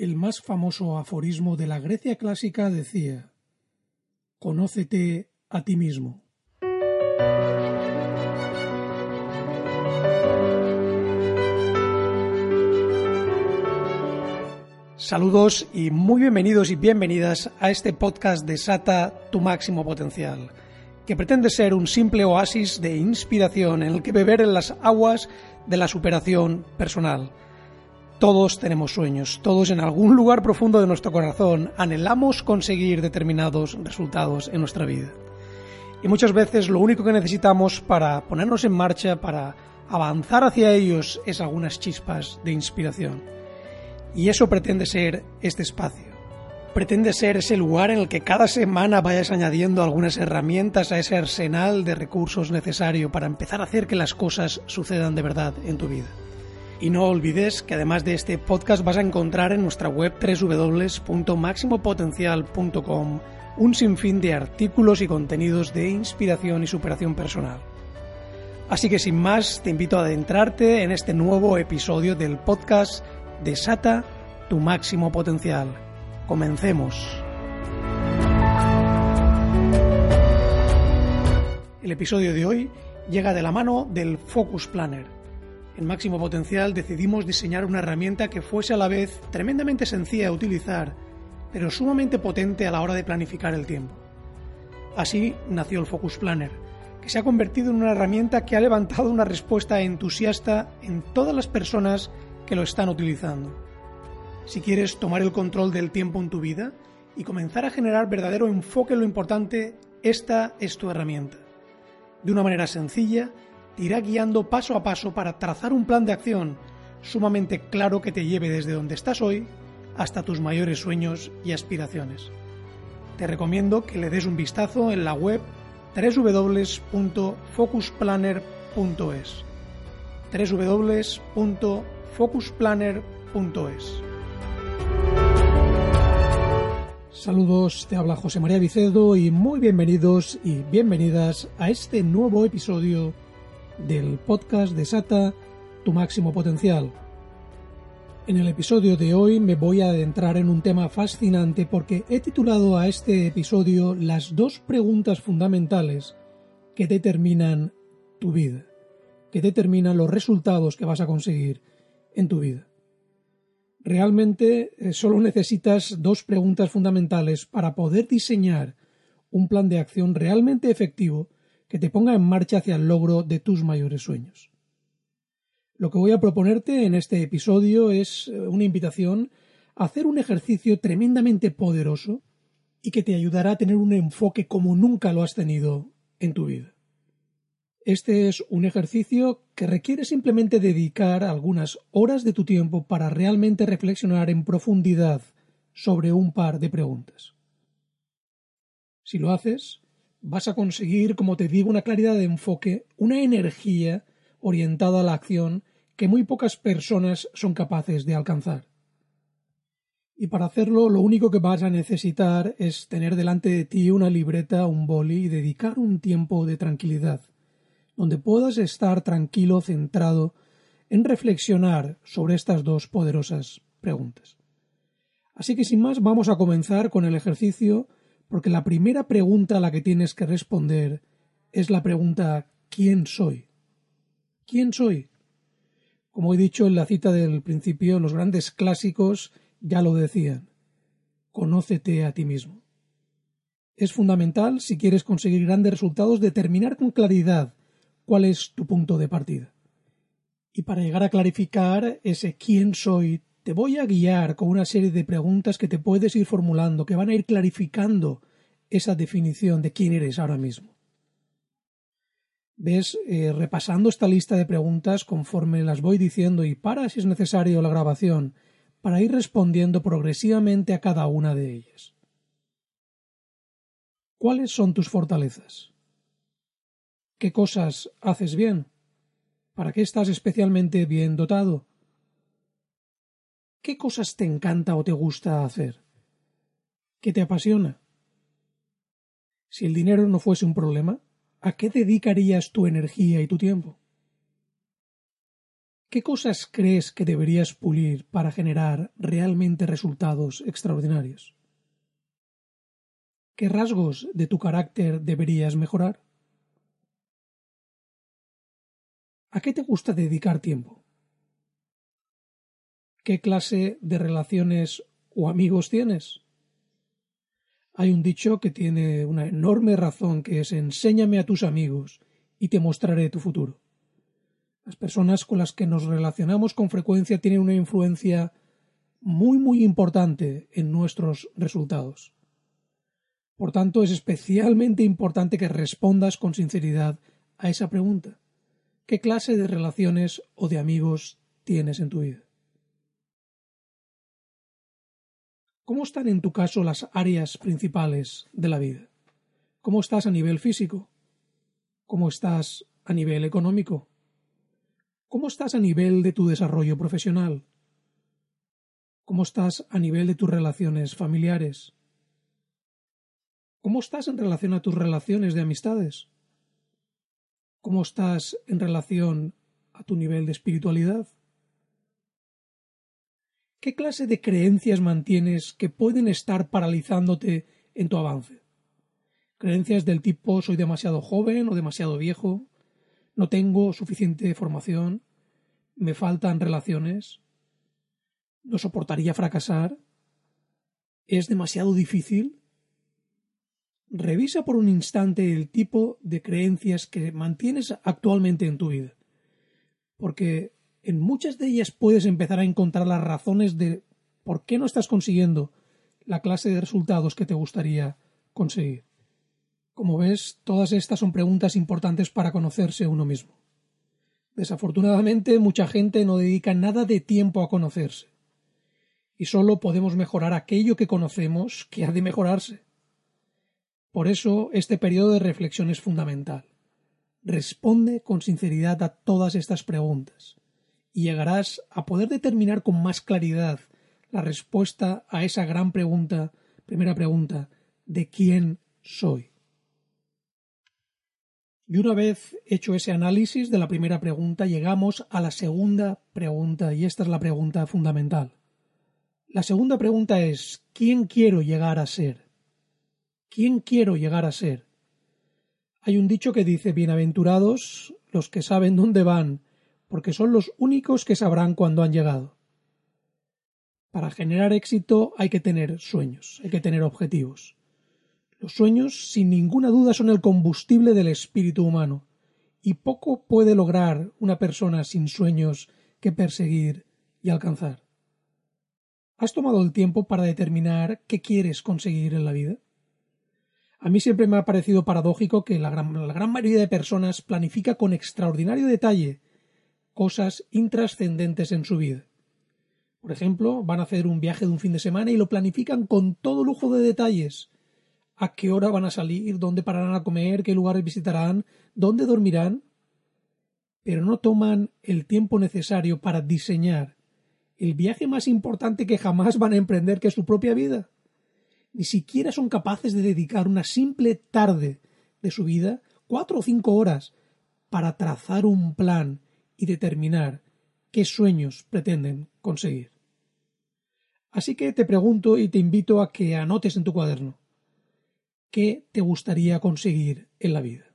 El más famoso aforismo de la Grecia clásica decía Conócete a ti mismo. Saludos y muy bienvenidos y bienvenidas a este podcast de Sata tu máximo potencial, que pretende ser un simple oasis de inspiración en el que beber en las aguas de la superación personal todos tenemos sueños, todos en algún lugar profundo de nuestro corazón anhelamos conseguir determinados resultados en nuestra vida. Y muchas veces lo único que necesitamos para ponernos en marcha, para avanzar hacia ellos, es algunas chispas de inspiración. Y eso pretende ser este espacio. Pretende ser ese lugar en el que cada semana vayas añadiendo algunas herramientas a ese arsenal de recursos necesario para empezar a hacer que las cosas sucedan de verdad en tu vida. Y no olvides que además de este podcast vas a encontrar en nuestra web www.maximopotencial.com un sinfín de artículos y contenidos de inspiración y superación personal. Así que sin más, te invito a adentrarte en este nuevo episodio del podcast Desata tu máximo potencial. Comencemos. El episodio de hoy llega de la mano del Focus Planner en máximo potencial decidimos diseñar una herramienta que fuese a la vez tremendamente sencilla de utilizar, pero sumamente potente a la hora de planificar el tiempo. Así nació el Focus Planner, que se ha convertido en una herramienta que ha levantado una respuesta entusiasta en todas las personas que lo están utilizando. Si quieres tomar el control del tiempo en tu vida y comenzar a generar verdadero enfoque en lo importante, esta es tu herramienta. De una manera sencilla irá guiando paso a paso para trazar un plan de acción sumamente claro que te lleve desde donde estás hoy hasta tus mayores sueños y aspiraciones. Te recomiendo que le des un vistazo en la web www.focusplanner.es www.focusplanner.es Saludos, te habla José María Vicedo y muy bienvenidos y bienvenidas a este nuevo episodio del podcast Desata tu máximo potencial. En el episodio de hoy me voy a adentrar en un tema fascinante porque he titulado a este episodio las dos preguntas fundamentales que determinan tu vida, que determinan los resultados que vas a conseguir en tu vida. Realmente eh, solo necesitas dos preguntas fundamentales para poder diseñar un plan de acción realmente efectivo que te ponga en marcha hacia el logro de tus mayores sueños. Lo que voy a proponerte en este episodio es eh, una invitación a hacer un ejercicio tremendamente poderoso y que te ayudará a tener un enfoque como nunca lo has tenido en tu vida. Este es un ejercicio que requiere simplemente dedicar algunas horas de tu tiempo para realmente reflexionar en profundidad sobre un par de preguntas. Si lo haces, vas a conseguir, como te digo, una claridad de enfoque, una energía orientada a la acción que muy pocas personas son capaces de alcanzar. Y para hacerlo lo único que vas a necesitar es tener delante de ti una libreta, un boli y dedicar un tiempo de tranquilidad, donde puedas estar tranquilo, centrado en reflexionar sobre estas dos poderosas preguntas. Así que sin más vamos a comenzar con el ejercicio porque la primera pregunta a la que tienes que responder es la pregunta ¿quién soy? ¿Quién soy? Como he dicho en la cita del principio, los grandes clásicos ya lo decían. Conócete a ti mismo. Es fundamental, si quieres conseguir grandes resultados, determinar con claridad cuál es tu punto de partida. Y para llegar a clarificar ese quién soy, te voy a guiar con una serie de preguntas que te puedes ir formulando, que van a ir clarificando esa definición de quién eres ahora mismo. Ves, eh, repasando esta lista de preguntas conforme las voy diciendo y para si es necesario la grabación, para ir respondiendo progresivamente a cada una de ellas. ¿Cuáles son tus fortalezas? ¿Qué cosas haces bien? ¿Para qué estás especialmente bien dotado? ¿Qué cosas te encanta o te gusta hacer? ¿Qué te apasiona? Si el dinero no fuese un problema, ¿a qué dedicarías tu energía y tu tiempo? ¿Qué cosas crees que deberías pulir para generar realmente resultados extraordinarios? ¿Qué rasgos de tu carácter deberías mejorar? ¿A qué te gusta dedicar tiempo? ¿Qué clase de relaciones o amigos tienes? Hay un dicho que tiene una enorme razón que es enséñame a tus amigos y te mostraré tu futuro. Las personas con las que nos relacionamos con frecuencia tienen una influencia muy muy importante en nuestros resultados. Por tanto, es especialmente importante que respondas con sinceridad a esa pregunta. ¿Qué clase de relaciones o de amigos tienes en tu vida? ¿Cómo están en tu caso las áreas principales de la vida? ¿Cómo estás a nivel físico? ¿Cómo estás a nivel económico? ¿Cómo estás a nivel de tu desarrollo profesional? ¿Cómo estás a nivel de tus relaciones familiares? ¿Cómo estás en relación a tus relaciones de amistades? ¿Cómo estás en relación a tu nivel de espiritualidad? ¿Qué clase de creencias mantienes que pueden estar paralizándote en tu avance? Creencias del tipo soy demasiado joven o demasiado viejo, no tengo suficiente formación, me faltan relaciones, no soportaría fracasar, es demasiado difícil. Revisa por un instante el tipo de creencias que mantienes actualmente en tu vida, porque en muchas de ellas puedes empezar a encontrar las razones de por qué no estás consiguiendo la clase de resultados que te gustaría conseguir. Como ves, todas estas son preguntas importantes para conocerse uno mismo. Desafortunadamente, mucha gente no dedica nada de tiempo a conocerse. Y solo podemos mejorar aquello que conocemos que ha de mejorarse. Por eso, este periodo de reflexión es fundamental. Responde con sinceridad a todas estas preguntas y llegarás a poder determinar con más claridad la respuesta a esa gran pregunta, primera pregunta, ¿de quién soy? Y una vez hecho ese análisis de la primera pregunta, llegamos a la segunda pregunta, y esta es la pregunta fundamental. La segunda pregunta es ¿quién quiero llegar a ser? ¿Quién quiero llegar a ser? Hay un dicho que dice Bienaventurados los que saben dónde van, porque son los únicos que sabrán cuándo han llegado. Para generar éxito hay que tener sueños, hay que tener objetivos. Los sueños, sin ninguna duda, son el combustible del espíritu humano, y poco puede lograr una persona sin sueños que perseguir y alcanzar. ¿Has tomado el tiempo para determinar qué quieres conseguir en la vida? A mí siempre me ha parecido paradójico que la gran, la gran mayoría de personas planifica con extraordinario detalle cosas intrascendentes en su vida. Por ejemplo, van a hacer un viaje de un fin de semana y lo planifican con todo lujo de detalles, a qué hora van a salir, dónde pararán a comer, qué lugares visitarán, dónde dormirán, pero no toman el tiempo necesario para diseñar el viaje más importante que jamás van a emprender, que es su propia vida. Ni siquiera son capaces de dedicar una simple tarde de su vida, cuatro o cinco horas, para trazar un plan y determinar qué sueños pretenden conseguir. Así que te pregunto y te invito a que anotes en tu cuaderno ¿Qué te gustaría conseguir en la vida?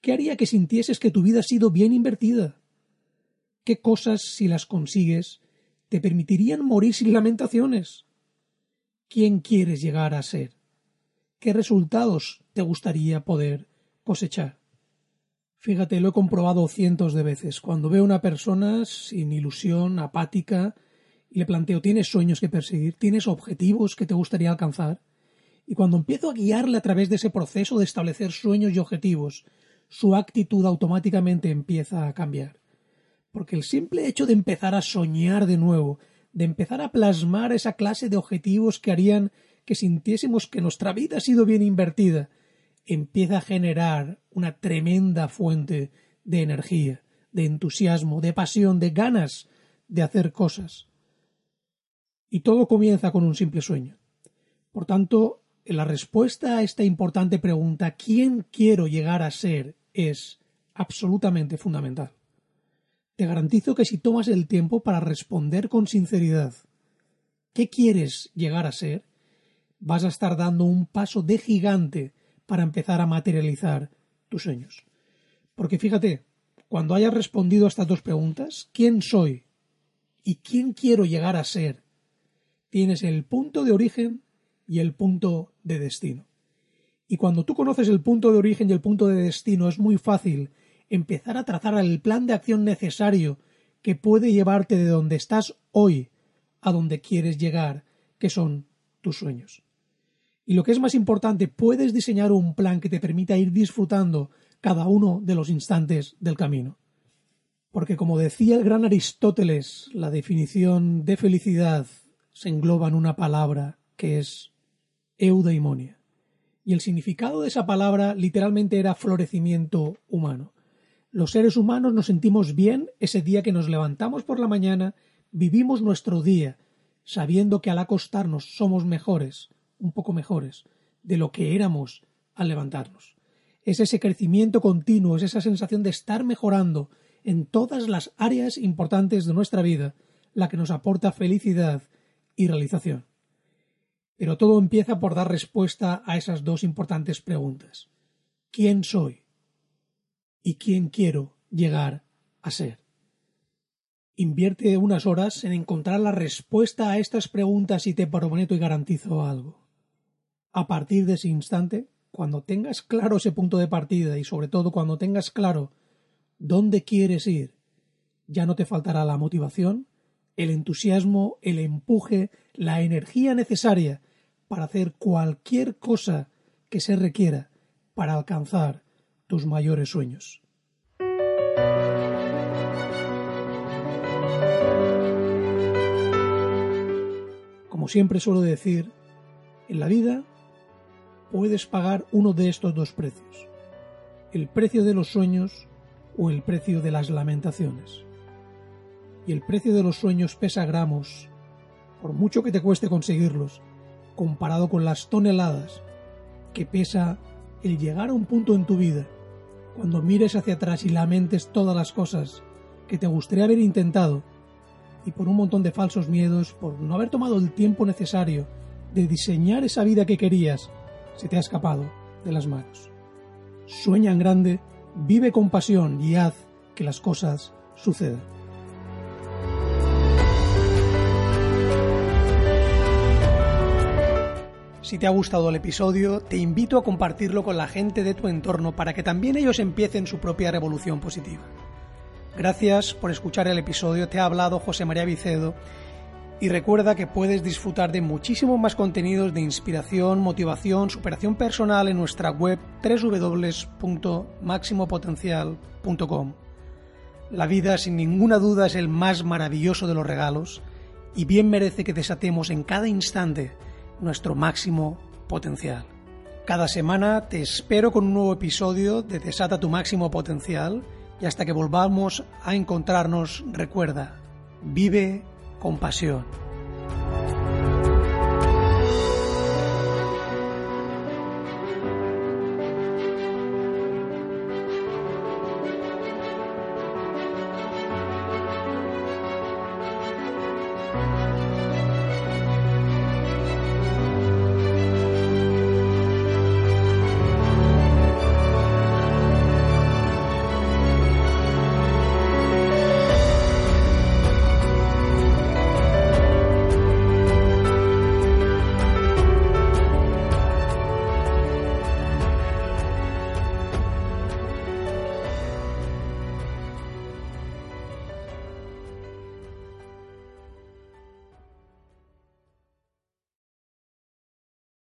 ¿Qué haría que sintieses que tu vida ha sido bien invertida? ¿Qué cosas, si las consigues, te permitirían morir sin lamentaciones? ¿Quién quieres llegar a ser? ¿Qué resultados te gustaría poder cosechar? Fíjate, lo he comprobado cientos de veces. Cuando veo a una persona sin ilusión, apática, y le planteo ¿tienes sueños que perseguir? ¿Tienes objetivos que te gustaría alcanzar? Y cuando empiezo a guiarle a través de ese proceso de establecer sueños y objetivos, su actitud automáticamente empieza a cambiar. Porque el simple hecho de empezar a soñar de nuevo, de empezar a plasmar esa clase de objetivos que harían que sintiésemos que nuestra vida ha sido bien invertida, empieza a generar una tremenda fuente de energía, de entusiasmo, de pasión, de ganas de hacer cosas. Y todo comienza con un simple sueño. Por tanto, la respuesta a esta importante pregunta, ¿quién quiero llegar a ser?, es absolutamente fundamental. te garantizo que si tomas el tiempo para responder con sinceridad qué quieres llegar a ser, vas a estar dando un paso de gigante para empezar a materializar tus sueños. Porque fíjate, cuando hayas respondido a estas dos preguntas, ¿quién soy y quién quiero llegar a ser? Tienes el punto de origen y el punto de destino. Y cuando tú conoces el punto de origen y el punto de destino, es muy fácil empezar a trazar el plan de acción necesario que puede llevarte de donde estás hoy a donde quieres llegar, que son tus sueños. Y lo que es más importante, puedes diseñar un plan que te permita ir disfrutando cada uno de los instantes del camino. Porque como decía el gran Aristóteles, la definición de felicidad se engloba en una palabra que es eudaimonia. Y el significado de esa palabra literalmente era florecimiento humano. Los seres humanos nos sentimos bien ese día que nos levantamos por la mañana, vivimos nuestro día, sabiendo que al acostarnos somos mejores, un poco mejores, de lo que éramos al levantarnos. Es ese crecimiento continuo, es esa sensación de estar mejorando en todas las áreas importantes de nuestra vida, la que nos aporta felicidad y realización. Pero todo empieza por dar respuesta a esas dos importantes preguntas. ¿Quién soy? y quién quiero llegar a ser. Invierte unas horas en encontrar la respuesta a estas preguntas y te prometo y garantizo algo. A partir de ese instante, cuando tengas claro ese punto de partida y sobre todo cuando tengas claro dónde quieres ir, ya no te faltará la motivación, el entusiasmo, el empuje, la energía necesaria para hacer cualquier cosa que se requiera para alcanzar tus mayores sueños. Como siempre suelo decir, en la vida puedes pagar uno de estos dos precios, el precio de los sueños o el precio de las lamentaciones. Y el precio de los sueños pesa gramos, por mucho que te cueste conseguirlos, comparado con las toneladas que pesa el llegar a un punto en tu vida cuando mires hacia atrás y lamentes todas las cosas que te gustaría haber intentado y por un montón de falsos miedos, por no haber tomado el tiempo necesario de diseñar esa vida que querías, se te ha escapado de las manos. Sueña en grande, vive con pasión y haz que las cosas sucedan. Si te ha gustado el episodio, te invito a compartirlo con la gente de tu entorno para que también ellos empiecen su propia revolución positiva. Gracias por escuchar el episodio, te ha hablado José María Vicedo y recuerda que puedes disfrutar de muchísimos más contenidos de inspiración, motivación, superación personal en nuestra web www.maximopotencial.com. La vida sin ninguna duda es el más maravilloso de los regalos y bien merece que desatemos en cada instante nuestro máximo potencial. Cada semana te espero con un nuevo episodio de Desata tu máximo potencial y hasta que volvamos a encontrarnos recuerda, vive con pasión.